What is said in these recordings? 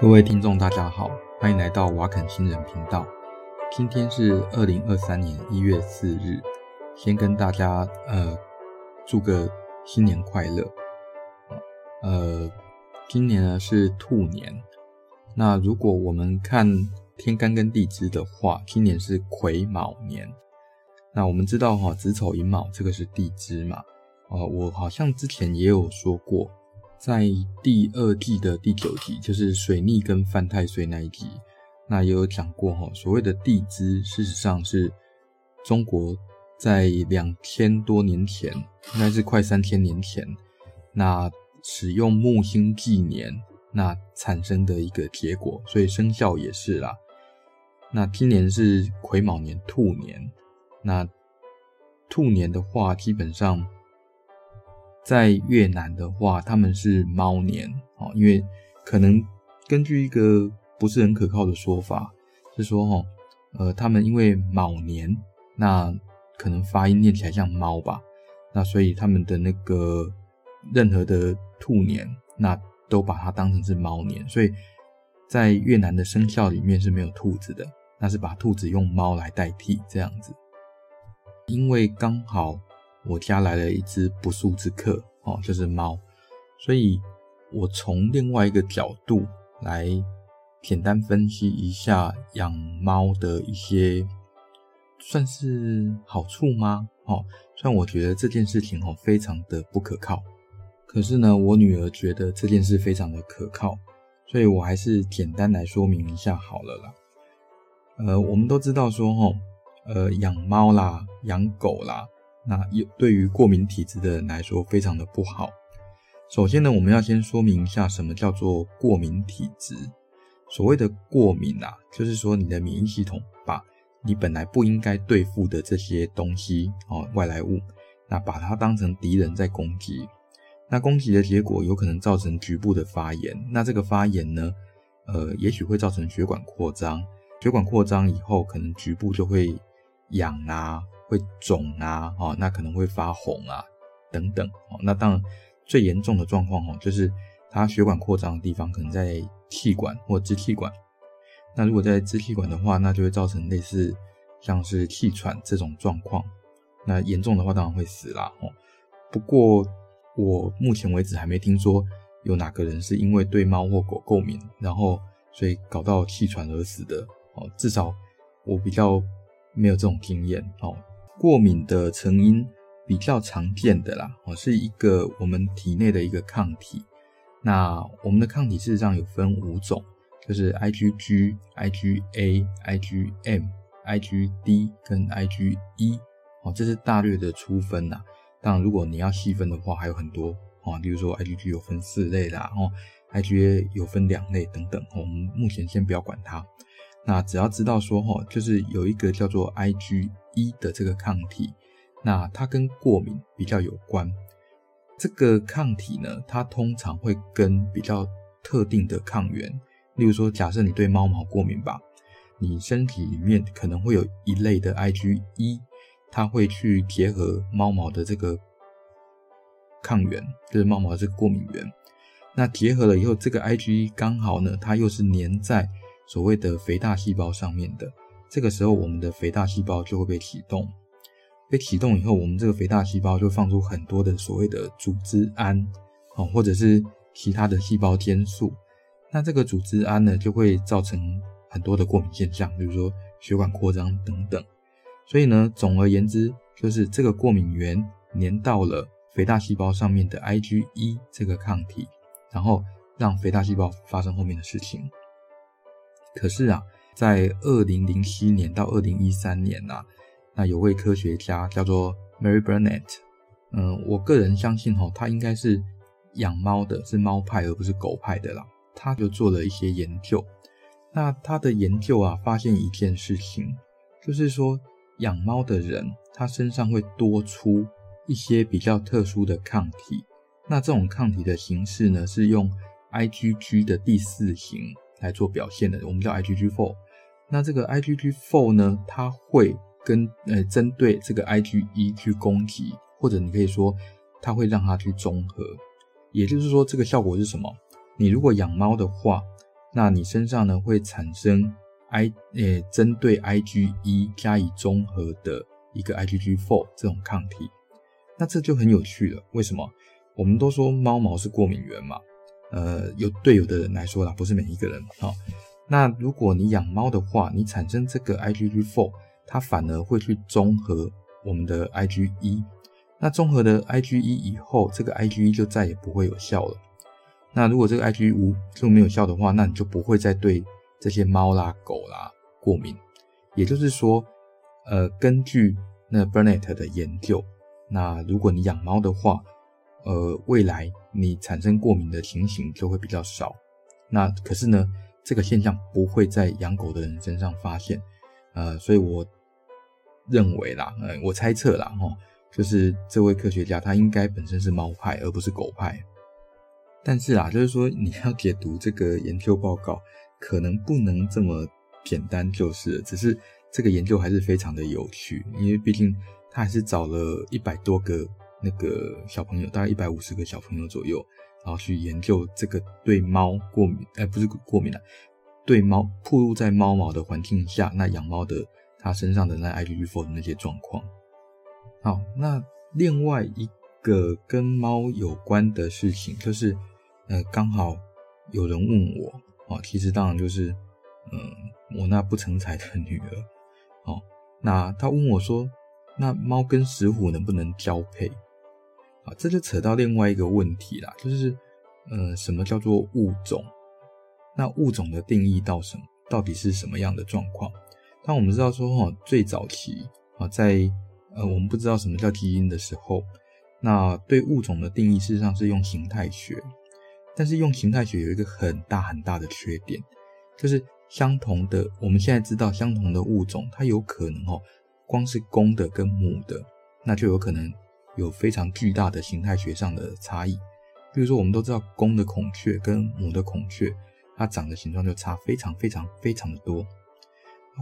各位听众，大家好，欢迎来到瓦肯新人频道。今天是二零二三年一月四日，先跟大家呃祝个新年快乐。呃，今年呢是兔年，那如果我们看天干跟地支的话，今年是癸卯年。那我们知道哈，子丑寅卯这个是地支嘛？呃，我好像之前也有说过。在第二季的第九集，就是水逆跟犯太岁那一集，那也有讲过哈。所谓的地支，事实上是中国在两千多年前，应该是快三千年前，那使用木星纪年，那产生的一个结果，所以生肖也是啦。那今年是癸卯年，兔年。那兔年的话，基本上。在越南的话，他们是猫年哦，因为可能根据一个不是很可靠的说法，是说哦，呃，他们因为卯年，那可能发音念起来像猫吧，那所以他们的那个任何的兔年，那都把它当成是猫年，所以在越南的生肖里面是没有兔子的，那是把兔子用猫来代替这样子，因为刚好。我家来了一只不速之客哦，就是猫，所以我从另外一个角度来简单分析一下养猫的一些算是好处吗？哦，虽然我觉得这件事情哦非常的不可靠，可是呢，我女儿觉得这件事非常的可靠，所以我还是简单来说明一下好了啦。呃，我们都知道说哦，呃，养猫啦，养狗啦。那有对于过敏体质的人来说非常的不好。首先呢，我们要先说明一下什么叫做过敏体质。所谓的过敏啊，就是说你的免疫系统把你本来不应该对付的这些东西哦，外来物，那把它当成敌人在攻击。那攻击的结果有可能造成局部的发炎。那这个发炎呢，呃，也许会造成血管扩张。血管扩张以后，可能局部就会痒啊。会肿啊，哦，那可能会发红啊，等等，哦，那当然最严重的状况哦，就是它血管扩张的地方可能在气管或支气管，那如果在支气管的话，那就会造成类似像是气喘这种状况，那严重的话当然会死啦，哦，不过我目前为止还没听说有哪个人是因为对猫或狗过敏，然后所以搞到气喘而死的，哦，至少我比较没有这种经验，哦。过敏的成因比较常见的啦，哦，是一个我们体内的一个抗体。那我们的抗体事实上有分五种，就是 IgG、IgA、IgM、IgD 跟 IgE。哦，这是大略的粗分呐。当然，如果你要细分的话，还有很多哦，比如说 IgG 有分四类啦，哦，IgA 有分两类等等。我们目前先不要管它。那只要知道说，哈，就是有一个叫做 IgE 的这个抗体，那它跟过敏比较有关。这个抗体呢，它通常会跟比较特定的抗原，例如说，假设你对猫毛过敏吧，你身体里面可能会有一类的 IgE，它会去结合猫毛的这个抗原，就是猫毛的这个过敏源。那结合了以后，这个 IgE 刚好呢，它又是粘在。所谓的肥大细胞上面的，这个时候我们的肥大细胞就会被启动，被启动以后，我们这个肥大细胞就放出很多的所谓的组织胺，哦，或者是其他的细胞间素，那这个组织胺呢，就会造成很多的过敏现象，比如说血管扩张等等。所以呢，总而言之，就是这个过敏原粘到了肥大细胞上面的 IgE 这个抗体，然后让肥大细胞发生后面的事情。可是啊，在二零零七年到二零一三年呐、啊，那有位科学家叫做 Mary Burnett，嗯，我个人相信哈，他应该是养猫的，是猫派而不是狗派的啦。他就做了一些研究，那他的研究啊，发现一件事情，就是说养猫的人，他身上会多出一些比较特殊的抗体。那这种抗体的形式呢，是用 IgG 的第四型。来做表现的，我们叫 IgG4。那这个 IgG4 呢，它会跟呃针对这个 IgE 去攻击，或者你可以说它会让它去中和。也就是说，这个效果是什么？你如果养猫的话，那你身上呢会产生 I 呃针对 IgE 加以中和的一个 IgG4 这种抗体。那这就很有趣了，为什么？我们都说猫毛是过敏源嘛，呃，有对有的人来说啦，不是每一个人。好，那如果你养猫的话，你产生这个 IgG4，它反而会去中和我们的 IgE。那中和的 IgE 以后，这个 IgE 就再也不会有效了。那如果这个 IgE 无就没有效的话，那你就不会再对这些猫啦、狗啦过敏。也就是说，呃，根据那 Burnett 的研究。那如果你养猫的话，呃，未来你产生过敏的情形就会比较少。那可是呢，这个现象不会在养狗的人身上发现。呃，所以我认为啦，呃，我猜测啦，哈，就是这位科学家他应该本身是猫派而不是狗派。但是啊，就是说你要解读这个研究报告，可能不能这么简单，就是，只是这个研究还是非常的有趣，因为毕竟。他还是找了一百多个那个小朋友，大概一百五十个小朋友左右，然后去研究这个对猫过敏，哎，不是过敏了，对猫暴露在猫毛的环境下，那养猫的它身上的那 IgG4 的那些状况。好，那另外一个跟猫有关的事情，就是呃，刚好有人问我，哦，其实当然就是，嗯、我那不成才的女儿，哦，那他问我说。那猫跟石虎能不能交配？这就扯到另外一个问题啦，就是，呃，什么叫做物种？那物种的定义到什么？到底是什么样的状况？当我们知道说，哈，最早期啊，在呃，我们不知道什么叫基因的时候，那对物种的定义事实上是用形态学，但是用形态学有一个很大很大的缺点，就是相同的，我们现在知道相同的物种，它有可能哦。光是公的跟母的，那就有可能有非常巨大的形态学上的差异。比如说，我们都知道公的孔雀跟母的孔雀，它长的形状就差非常非常非常的多。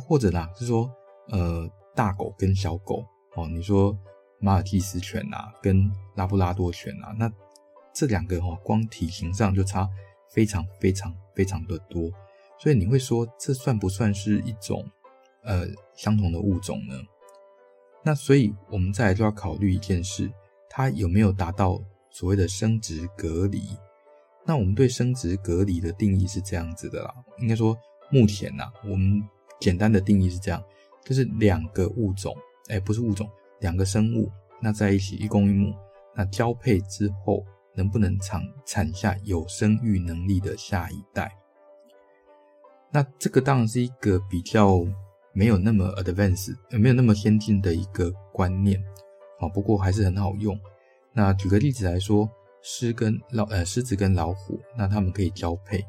或者啦，是说，呃，大狗跟小狗哦，你说马尔济斯犬啊，跟拉布拉多犬啊，那这两个哦，光体型上就差非常非常非常的多。所以你会说，这算不算是一种呃相同的物种呢？那所以，我们再来就要考虑一件事，它有没有达到所谓的生殖隔离？那我们对生殖隔离的定义是这样子的啦，应该说，目前呐，我们简单的定义是这样，就是两个物种，哎，不是物种，两个生物，那在一起一公一母，那交配之后能不能产产下有生育能力的下一代？那这个当然是一个比较。没有那么 advanced，没有那么先进的一个观念，啊，不过还是很好用。那举个例子来说，狮跟老呃狮子跟老虎，那他们可以交配，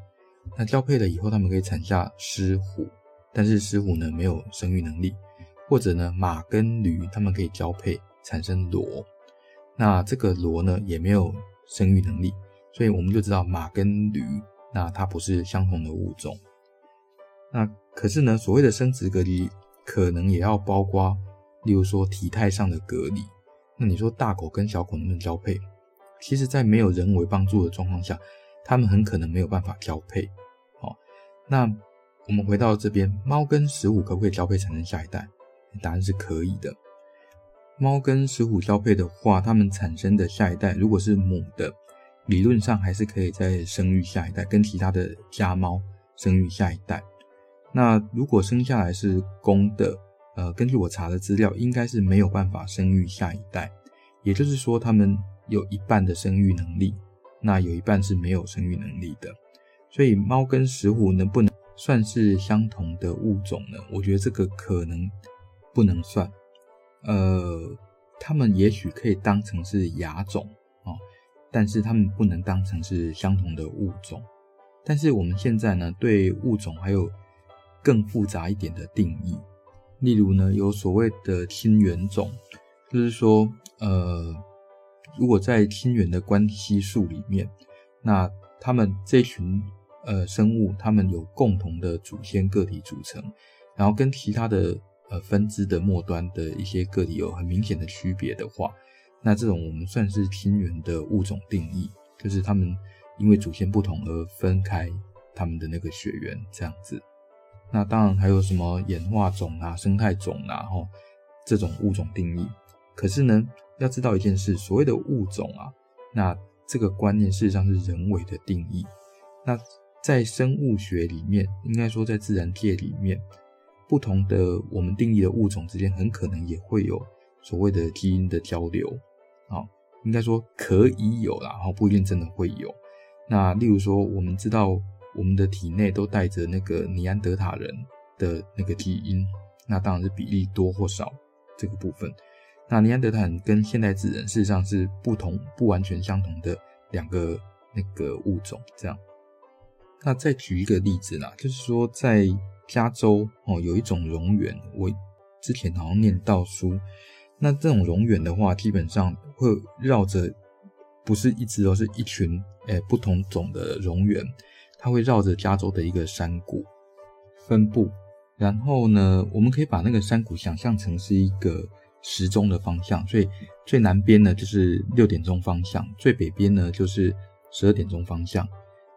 那交配了以后，他们可以产下狮虎，但是狮虎呢没有生育能力。或者呢马跟驴，他们可以交配产生骡，那这个骡呢也没有生育能力，所以我们就知道马跟驴，那它不是相同的物种。那可是呢，所谓的生殖隔离，可能也要包括，例如说体态上的隔离。那你说大狗跟小狗能不能交配？其实，在没有人为帮助的状况下，它们很可能没有办法交配。好，那我们回到这边，猫跟石虎可不可以交配产生下一代？答案是可以的。猫跟石虎交配的话，它们产生的下一代，如果是母的，理论上还是可以再生育下一代，跟其他的家猫生育下一代。那如果生下来是公的，呃，根据我查的资料，应该是没有办法生育下一代，也就是说，他们有一半的生育能力，那有一半是没有生育能力的。所以，猫跟石虎能不能算是相同的物种呢？我觉得这个可能不能算。呃，他们也许可以当成是亚种哦，但是他们不能当成是相同的物种。但是我们现在呢，对物种还有更复杂一点的定义，例如呢，有所谓的亲缘种，就是说，呃，如果在亲缘的关系树里面，那他们这群呃生物，他们有共同的祖先个体组成，然后跟其他的呃分支的末端的一些个体有很明显的区别的话，那这种我们算是亲缘的物种定义，就是他们因为祖先不同而分开他们的那个血缘这样子。那当然还有什么演化种啊、生态种啊，吼这种物种定义。可是呢，要知道一件事，所谓的物种啊，那这个观念事实上是人为的定义。那在生物学里面，应该说在自然界里面，不同的我们定义的物种之间，很可能也会有所谓的基因的交流啊。应该说可以有啦，然后不一定真的会有。那例如说，我们知道我们的体内都带着那个尼安德塔人的那个基因，那当然是比例多或少这个部分。那尼安德塔人跟现代智人事实上是不同、不完全相同的两个那个物种，这样。那再举一个例子啦，就是说在加州哦，有一种蝾螈，我之前好像念到书。那这种蝾螈的话，基本上会绕着，不是一只哦，是一群诶不同种的蝾螈，它会绕着加州的一个山谷分布。然后呢，我们可以把那个山谷想象成是一个时钟的方向，所以最南边呢就是六点钟方向，最北边呢就是十二点钟方向，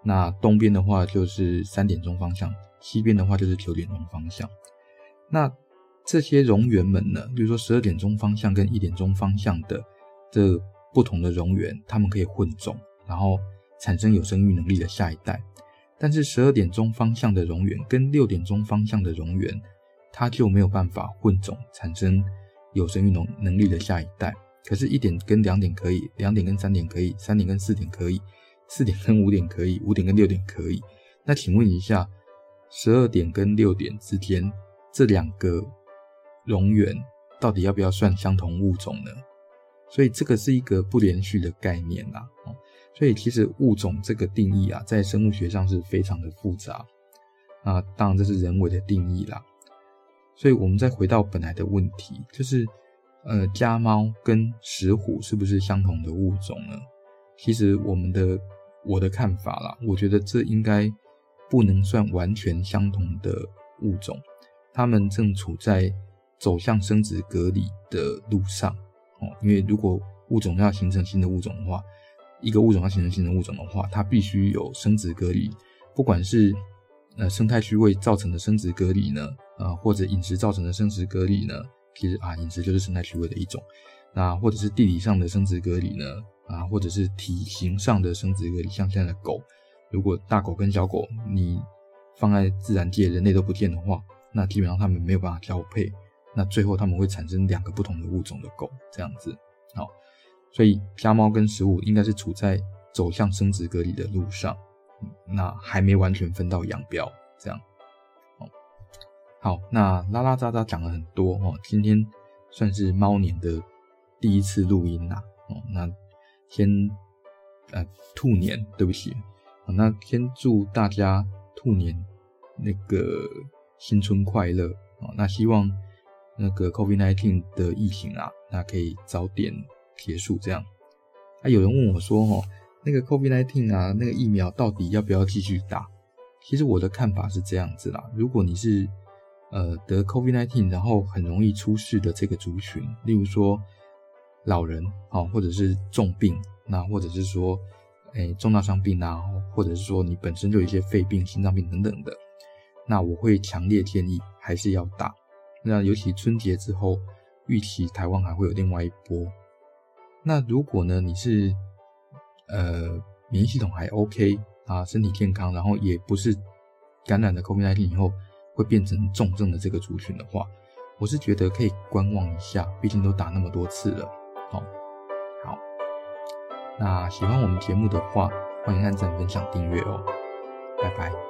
那东边的话就是三点钟方向，西边的话就是九点钟方向。那这些蠑螈们呢，比如说十二点钟方向跟一点钟方向的这不同的蠑螈，它们可以混种，然后产生有生育能力的下一代。但是十二点钟方向的蠑螈跟六点钟方向的蠑螈，它就没有办法混种，产生有生育能能力的下一代。可是，一点跟两点可以，两点跟三点可以，三点跟四点可以，四点跟五点可以，五点跟六点可以。那请问一下，十二点跟六点之间这两个？蠑螈到底要不要算相同物种呢？所以这个是一个不连续的概念啦。所以其实物种这个定义啊，在生物学上是非常的复杂。啊，当然这是人为的定义啦。所以我们再回到本来的问题，就是呃，家猫跟石虎是不是相同的物种呢？其实我们的我的看法啦，我觉得这应该不能算完全相同的物种，它们正处在。走向生殖隔离的路上，哦，因为如果物种要形成新的物种的话，一个物种要形成新的物种的话，它必须有生殖隔离，不管是呃生态区位造成的生殖隔离呢，呃或者饮食造成的生殖隔离呢，其实啊饮食就是生态区位的一种，那或者是地理上的生殖隔离呢，啊或者是体型上的生殖隔离，像现在的狗，如果大狗跟小狗你放在自然界，人类都不见的话，那基本上它们没有办法交配。那最后他们会产生两个不同的物种的狗，这样子，好，所以家猫跟食物应该是处在走向生殖隔离的路上，那还没完全分道扬镳，这样，好，那拉拉杂杂讲了很多哦，今天算是猫年的第一次录音啦，哦，那先呃兔年，对不起，好，那先祝大家兔年那个新春快乐，哦，那希望。那个 COVID-19 的疫情啊，那可以早点结束这样。啊，有人问我说，哦，那个 COVID-19 啊，那个疫苗到底要不要继续打？其实我的看法是这样子啦，如果你是呃得 COVID-19 然后很容易出事的这个族群，例如说老人啊，或者是重病，那或者是说诶重大伤病啊，或者是说你本身就有一些肺病、心脏病等等的，那我会强烈建议还是要打。那尤其春节之后，预期台湾还会有另外一波。那如果呢，你是呃免疫系统还 OK 啊，身体健康，然后也不是感染了 COVID-19 以后会变成重症的这个族群的话，我是觉得可以观望一下，毕竟都打那么多次了。好，好，那喜欢我们节目的话，欢迎按赞、分享、订阅哦。拜拜。